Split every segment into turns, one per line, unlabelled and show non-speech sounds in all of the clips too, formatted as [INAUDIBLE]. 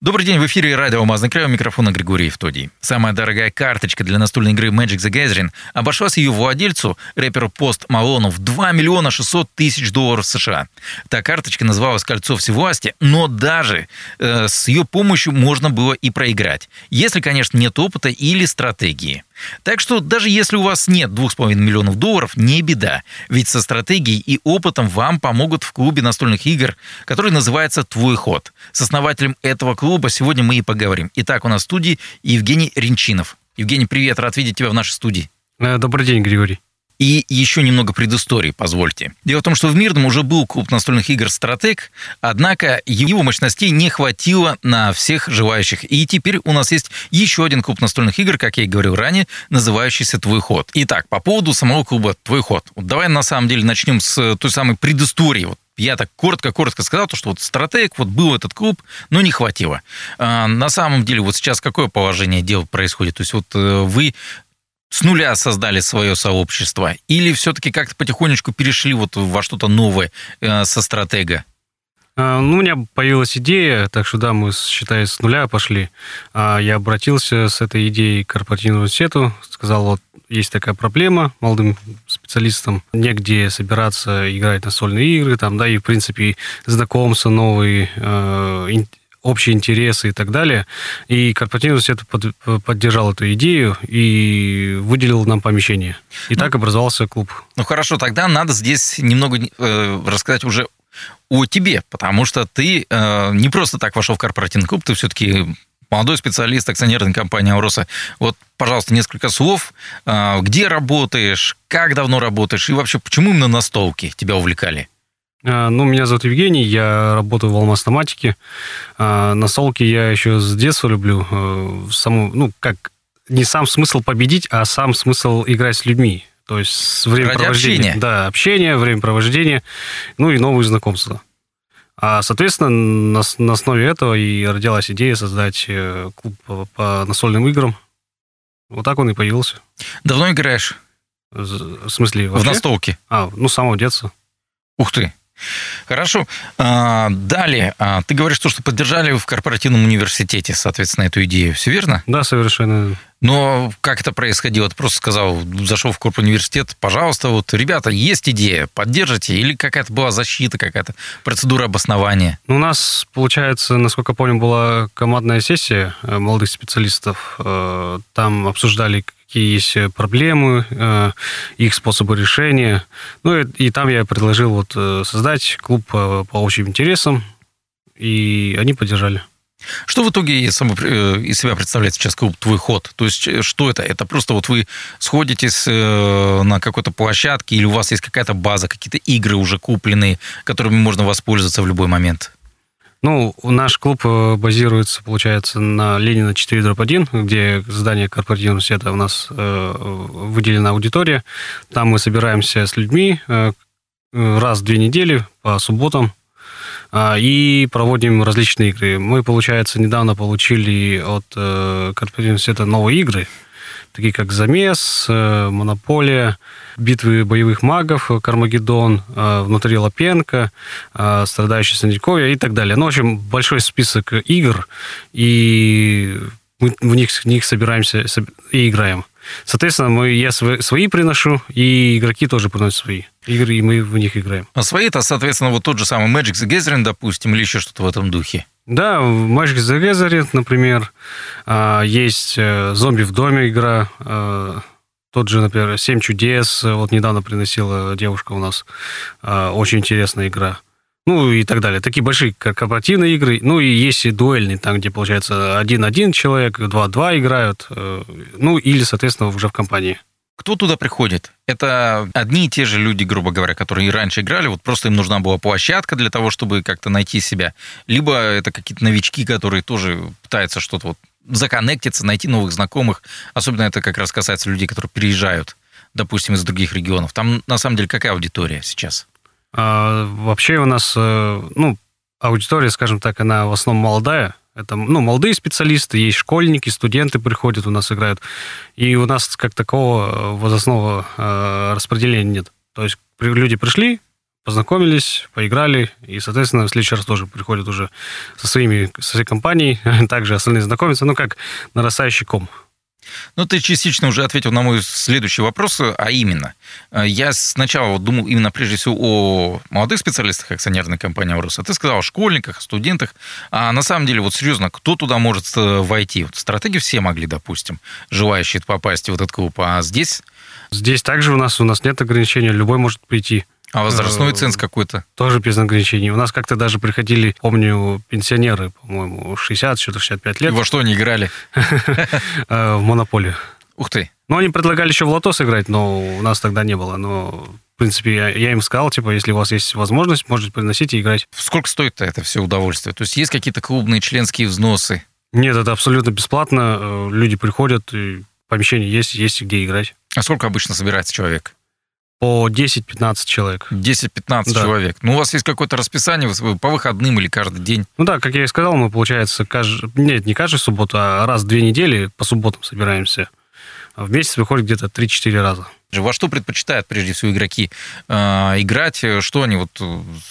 Добрый день, в эфире радио «Алмазный край», у микрофона Григорий Евтодий. Самая дорогая карточка для настольной игры Magic the Gathering обошлась ее владельцу, рэперу Пост Малону, в 2 миллиона 600 тысяч долларов США. Та карточка называлась «Кольцо всевластия», но даже э, с ее помощью можно было и проиграть, если, конечно, нет опыта или стратегии. Так что даже если у вас нет 2,5 миллионов долларов, не беда. Ведь со стратегией и опытом вам помогут в клубе настольных игр, который называется «Твой ход». С основателем этого клуба сегодня мы и поговорим. Итак, у нас в студии Евгений Ренчинов. Евгений, привет, рад видеть тебя в нашей студии.
Э, добрый день, Григорий.
И еще немного предыстории, позвольте. Дело в том, что в Мирном уже был клуб настольных игр «Стратег», однако его мощностей не хватило на всех желающих. И теперь у нас есть еще один клуб настольных игр, как я и говорил ранее, называющийся «Твой ход». Итак, по поводу самого клуба «Твой ход». Вот давай на самом деле начнем с той самой предыстории. Вот я так коротко-коротко сказал, то, что вот стратег, вот был этот клуб, но не хватило. А, на самом деле вот сейчас какое положение дел происходит? То есть вот э, вы с нуля создали свое сообщество? Или все-таки как-то потихонечку перешли вот во что-то новое э, со стратега?
А, ну, у меня появилась идея, так что да, мы, считай, с нуля пошли. А, я обратился с этой идеей к корпоративному университету, сказал, вот есть такая проблема молодым специалистам, негде собираться играть на сольные игры, там, да, и, в принципе, знакомства новые, э, общие интересы и так далее. И корпоративный университет под, поддержал эту идею и выделил нам помещение. И ну, так образовался клуб.
Ну хорошо, тогда надо здесь немного э, рассказать уже о тебе, потому что ты э, не просто так вошел в корпоративный клуб, ты все-таки молодой специалист акционерной компании «Ауроса». Вот, пожалуйста, несколько слов. Э, где работаешь, как давно работаешь и вообще почему именно настолки тебя увлекали?
А, ну, меня зовут Евгений, я работаю в Алмастоматике. А, на солке я еще с детства люблю. Э, саму, ну, как не сам смысл победить, а сам смысл играть с людьми. То есть времяпровождение. Да, общение, времяпровождение, ну и новые знакомства. А, соответственно, на, на основе этого и родилась идея создать э, клуб по, по настольным играм. Вот так он и появился.
Давно играешь?
В смысле? Вообще?
В настолке?
А, ну, с самого детства.
Ух ты. Хорошо. А, далее, а, ты говоришь, что поддержали в корпоративном университете, соответственно, эту идею. Все верно?
Да, совершенно.
Но как это происходило? Ты просто сказал, зашел в корп университет, пожалуйста, вот, ребята, есть идея, поддержите, или какая-то была защита, какая-то процедура обоснования?
Ну, у нас, получается, насколько помню, была командная сессия э, молодых специалистов. Э, там обсуждали какие есть э, проблемы, э, их способы решения. Ну и, и там я предложил вот э, создать клуб по, по общим интересам, и они поддержали.
Что в итоге из себя представляет сейчас клуб «Твой ход»? То есть что это? Это просто вот вы сходитесь на какой-то площадке или у вас есть какая-то база, какие-то игры уже купленные, которыми можно воспользоваться в любой момент?
Ну, наш клуб э, базируется, получается, на Ленина 4 дробь 1, где здание корпоративного университета у нас э, выделена аудитория. Там мы собираемся с людьми э, раз в две недели по субботам э, и проводим различные игры. Мы, получается, недавно получили от корпоративного университета новые игры, такие как «Замес», э, «Монополия», битвы боевых магов, Кармагеддон, э, внутри Лапенко, э, страдающий Сандриковья и так далее. Ну, в общем, большой список игр, и мы в них, в них собираемся и играем. Соответственно, мы, я свои приношу, и игроки тоже приносят свои игры, и мы в них играем.
А свои это, соответственно, вот тот же самый Magic the Gathering, допустим, или еще что-то в этом духе?
Да, в Magic the Gathering, например, а, есть э, «Зомби в доме» игра, тот же, например, «Семь чудес», вот недавно приносила девушка у нас. Очень интересная игра. Ну и так далее. Такие большие корпоративные игры. Ну и есть и дуэльные, там, где, получается, один-один человек, два-два играют. Э, ну или, соответственно, уже в компании.
Кто туда приходит? Это одни и те же люди, грубо говоря, которые и раньше играли, вот просто им нужна была площадка для того, чтобы как-то найти себя. Либо это какие-то новички, которые тоже пытаются что-то вот законнектиться, найти новых знакомых. Особенно это как раз касается людей, которые переезжают, допустим, из других регионов. Там на самом деле какая аудитория сейчас?
А, вообще у нас, э, ну, аудитория, скажем так, она в основном молодая. Это, ну, молодые специалисты, есть школьники, студенты приходят у нас играют. И у нас как такого э, возрастного э, распределения нет. То есть люди пришли, познакомились, поиграли, и, соответственно, в следующий раз тоже приходят уже со своими, со своей компанией, [LAUGHS] также остальные знакомятся, ну, как нарастающий ком.
Ну, ты частично уже ответил на мой следующий вопрос, а именно, э, я сначала вот думал именно прежде всего о молодых специалистах акционерной компании «Аурус», а ты сказал о школьниках, студентах, а на самом деле, вот серьезно, кто туда может э, войти? Вот стратеги все могли, допустим, желающие попасть в этот клуб, а здесь...
Здесь также у нас, у нас нет ограничения, любой может прийти.
А возрастной э, ценз какой-то?
Тоже без ограничений. У нас как-то даже приходили, помню, пенсионеры, по-моему, 60, что-то 65 лет.
И во что они играли? [LAUGHS]
Э, в монополию.
Ух ты.
Ну, они предлагали еще в лото сыграть, но у нас тогда не было. Но, в принципе, я, я им сказал, типа, если у вас есть возможность, можете приносить и играть.
Сколько стоит это все удовольствие? То есть есть какие-то клубные членские взносы?
Нет, это абсолютно бесплатно. Э, люди приходят, и помещение есть, есть где играть.
А сколько обычно собирается человек?
По 10-15 человек.
10-15 да. человек. Ну, у вас есть какое-то расписание по выходным или каждый день?
Ну да, как я и сказал, мы, получается, каждый... нет, не каждую субботу, а раз в две недели по субботам собираемся. В месяц выходит где-то 3-4 раза.
Во что предпочитают прежде всего игроки э, играть? Что они вот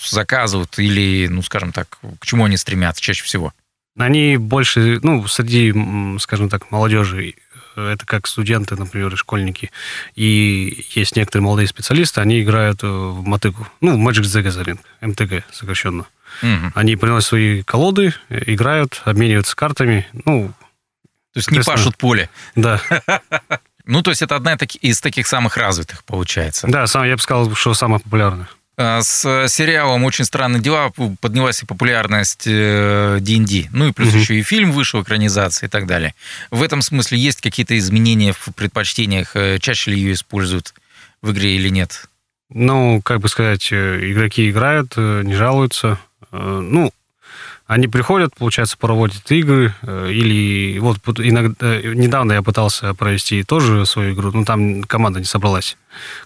заказывают или, ну, скажем так, к чему они стремятся чаще всего?
Они больше, ну, среди, скажем так, молодежи это как студенты, например, и школьники. И есть некоторые молодые специалисты, они играют э, в мотыгу. Ну, Magic the Gathering, МТГ сокращенно. Угу. Они приносят свои колоды, играют, обмениваются картами. Ну,
то есть не пашут поле.
Да. [LAUGHS]
Ну, то есть это одна из таких самых развитых, получается.
Да, сам, я бы сказал, что самая популярная.
А, с сериалом «Очень странные дела» поднялась и популярность D&D. Э, ну и плюс угу. еще и фильм вышел, экранизация и так далее. В этом смысле есть какие-то изменения в предпочтениях? Э, чаще ли ее используют в игре или нет?
Ну, как бы сказать, э, игроки играют, не жалуются. Ну, они приходят, получается, проводят игры, или вот иногда, недавно я пытался провести тоже свою игру, но там команда не собралась.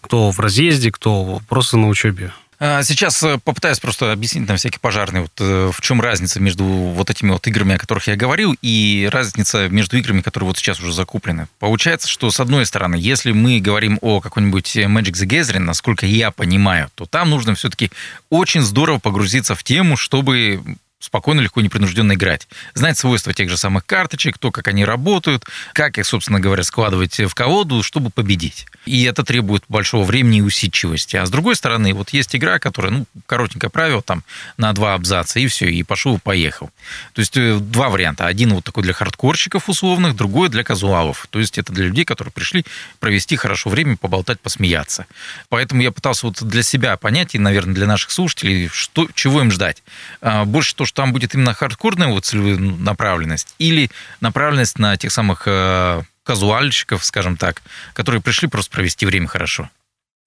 Кто в разъезде, кто просто на учебе.
А, сейчас э, попытаюсь просто объяснить на всякий пожарный, вот, э, в чем разница между вот этими вот играми, о которых я говорил, и разница между играми, которые вот сейчас уже закуплены. Получается, что с одной стороны, если мы говорим о какой-нибудь Magic the Gathering, насколько я понимаю, то там нужно все-таки очень здорово погрузиться в тему, чтобы спокойно, легко, непринужденно играть. Знать свойства тех же самых карточек, то, как они работают, как их, собственно говоря, складывать в колоду, чтобы победить. И это требует большого времени и усидчивости. А с другой стороны, вот есть игра, которая, ну, коротенькое правило, там, на два абзаца, и все, и пошел, и поехал. То есть э, два варианта. Один вот такой для хардкорщиков условных, другой для казуалов. То есть это для людей, которые пришли провести хорошо время, поболтать, посмеяться. Поэтому я пытался вот для себя понять, и, наверное, для наших слушателей, что, чего им ждать. А, больше то, что там будет именно хардкорная вот целевая направленность или направленность на тех самых э, казуальщиков, скажем так, которые пришли просто провести время хорошо?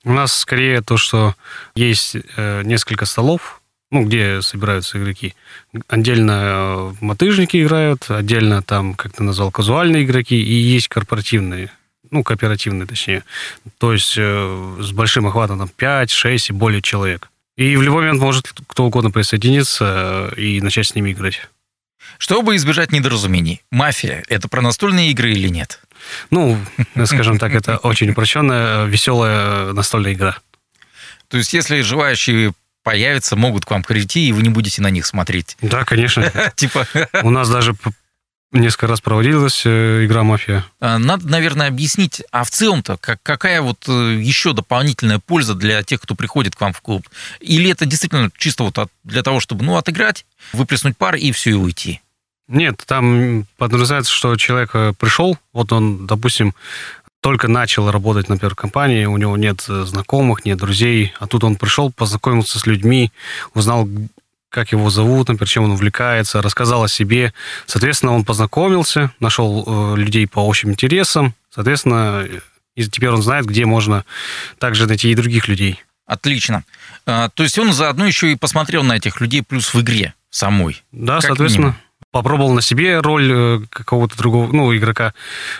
У нас скорее то, что есть э, несколько столов, ну, где собираются игроки. Отдельно э, мотыжники играют, отдельно там, как ты назвал, казуальные игроки, и есть корпоративные, ну, кооперативные, точнее. То есть э, с большим охватом там 5, 6 и более человек. И в любой момент может кто угодно присоединиться э, и начать с ними играть.
Чтобы избежать недоразумений, мафия – это про настольные игры или нет?
Ну, скажем так, это очень упрощенная, веселая настольная игра.
То есть, если желающие появятся, могут к вам прийти, и вы не будете на них смотреть.
Да, конечно. [LAUGHS] Типа. У нас даже Несколько раз проводилась э, игра «Мафия».
А, надо, наверное, объяснить, а в целом-то как, какая вот э, еще дополнительная польза для тех, кто приходит к вам в клуб? Или это действительно чисто вот от, для того, чтобы, ну, отыграть, выплеснуть пар и все, и уйти?
Нет, там подразумевается, что человек э, пришел, вот он, допустим, только начал работать, например, в компании, у него нет знакомых, нет друзей, а тут он пришел, познакомился с людьми, узнал, как его зовут, например, чем он увлекается, рассказал о себе. Соответственно, он познакомился, нашел э, людей по общим интересам. Соответственно, и теперь он знает, где можно также найти и других людей.
Отлично. А, то есть он заодно еще и посмотрел на этих людей плюс в игре самой.
Да, как соответственно. Минимум. Попробовал на себе роль э, какого-то другого, ну, игрока,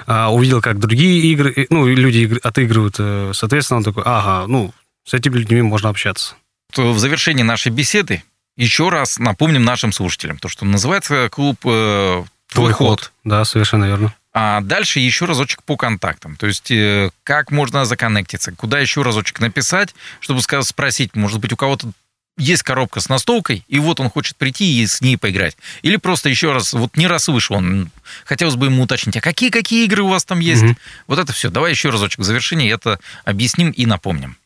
а, увидел, как другие игры, ну, люди отыгрывают, э, соответственно, он такой, ага, ну, с этими людьми можно общаться.
В завершении нашей беседы Еще раз напомним нашим слушателям, то, что называется клуб э, «Твой, ход».
Да, совершенно верно.
А дальше еще разочек по контактам. То есть, э, как можно законнектиться, куда еще разочек написать, чтобы спросить, может быть, у кого-то есть коробка с настолкой, и вот он хочет прийти и с ней поиграть. Или просто еще раз, вот не раз вышел он, хотелось бы ему уточнить, а какие-какие игры у вас там есть?
Мгм.
Вот это все. Давай еще разочек в завершении это объясним и напомним.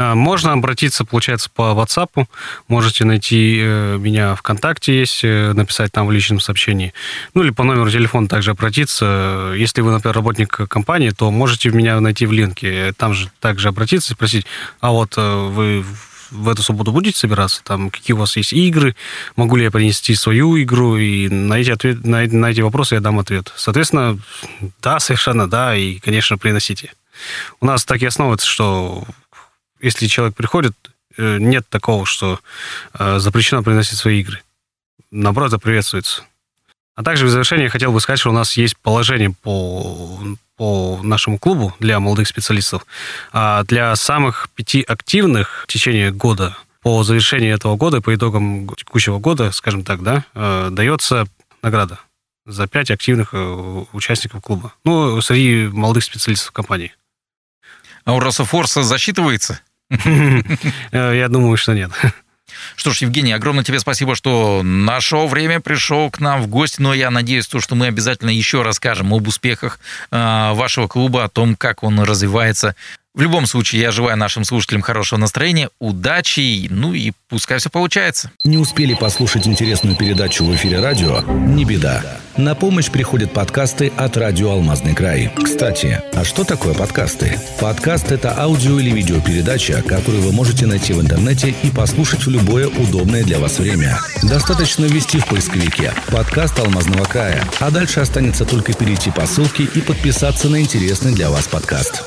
А, Можно обратиться, получается, по WhatsApp. Можете найти э, меня ВКонтакте есть, э, написать там в личном сообщении. Ну, или по номеру телефона также обратиться. Если вы, например, работник компании, то можете меня найти в линке. Там же также обратиться и спросить, а вот э, вы в эту субботу будете собираться? Там какие у вас есть игры? Могу ли я принести свою игру? И на эти, ответ, на, на эти вопросы я дам ответ. Соответственно, да, совершенно да, и, конечно, приносите. У нас так и основывается, что если человек приходит, э, нет такого, что э, запрещено приносить свои игры. Наоборот, это приветствуется. А также в завершение я хотел бы сказать, что у нас есть положение по, по нашему клубу для молодых специалистов. А для самых пяти активных в течение года, по завершении этого года, по итогам текущего года, скажем так, да, э, дается награда за пять активных э, участников клуба. Ну, среди молодых специалистов компании.
А у Рософорса засчитывается? [LAUGHS]
Э, Я думаю, что нет.
Что ж, Евгений, огромное тебе спасибо, что нашел время, пришел к нам в гости. Но я надеюсь, то, что мы обязательно еще расскажем об успехах э, вашего клуба, о том, как он развивается. В любом случае, я желаю нашим слушателям хорошего настроения, удачи, ну и пускай все получается.
Не успели послушать интересную передачу в эфире радио? Не беда. На помощь приходят подкасты от радио «Алмазный край». Кстати, а что такое подкасты? Подкаст – это аудио или видеопередача, которую вы можете найти в интернете и послушать в любое удобное для вас время. Достаточно ввести в поисковике «Подкаст Алмазного края», а дальше останется только перейти по ссылке и подписаться на интересный для вас подкаст.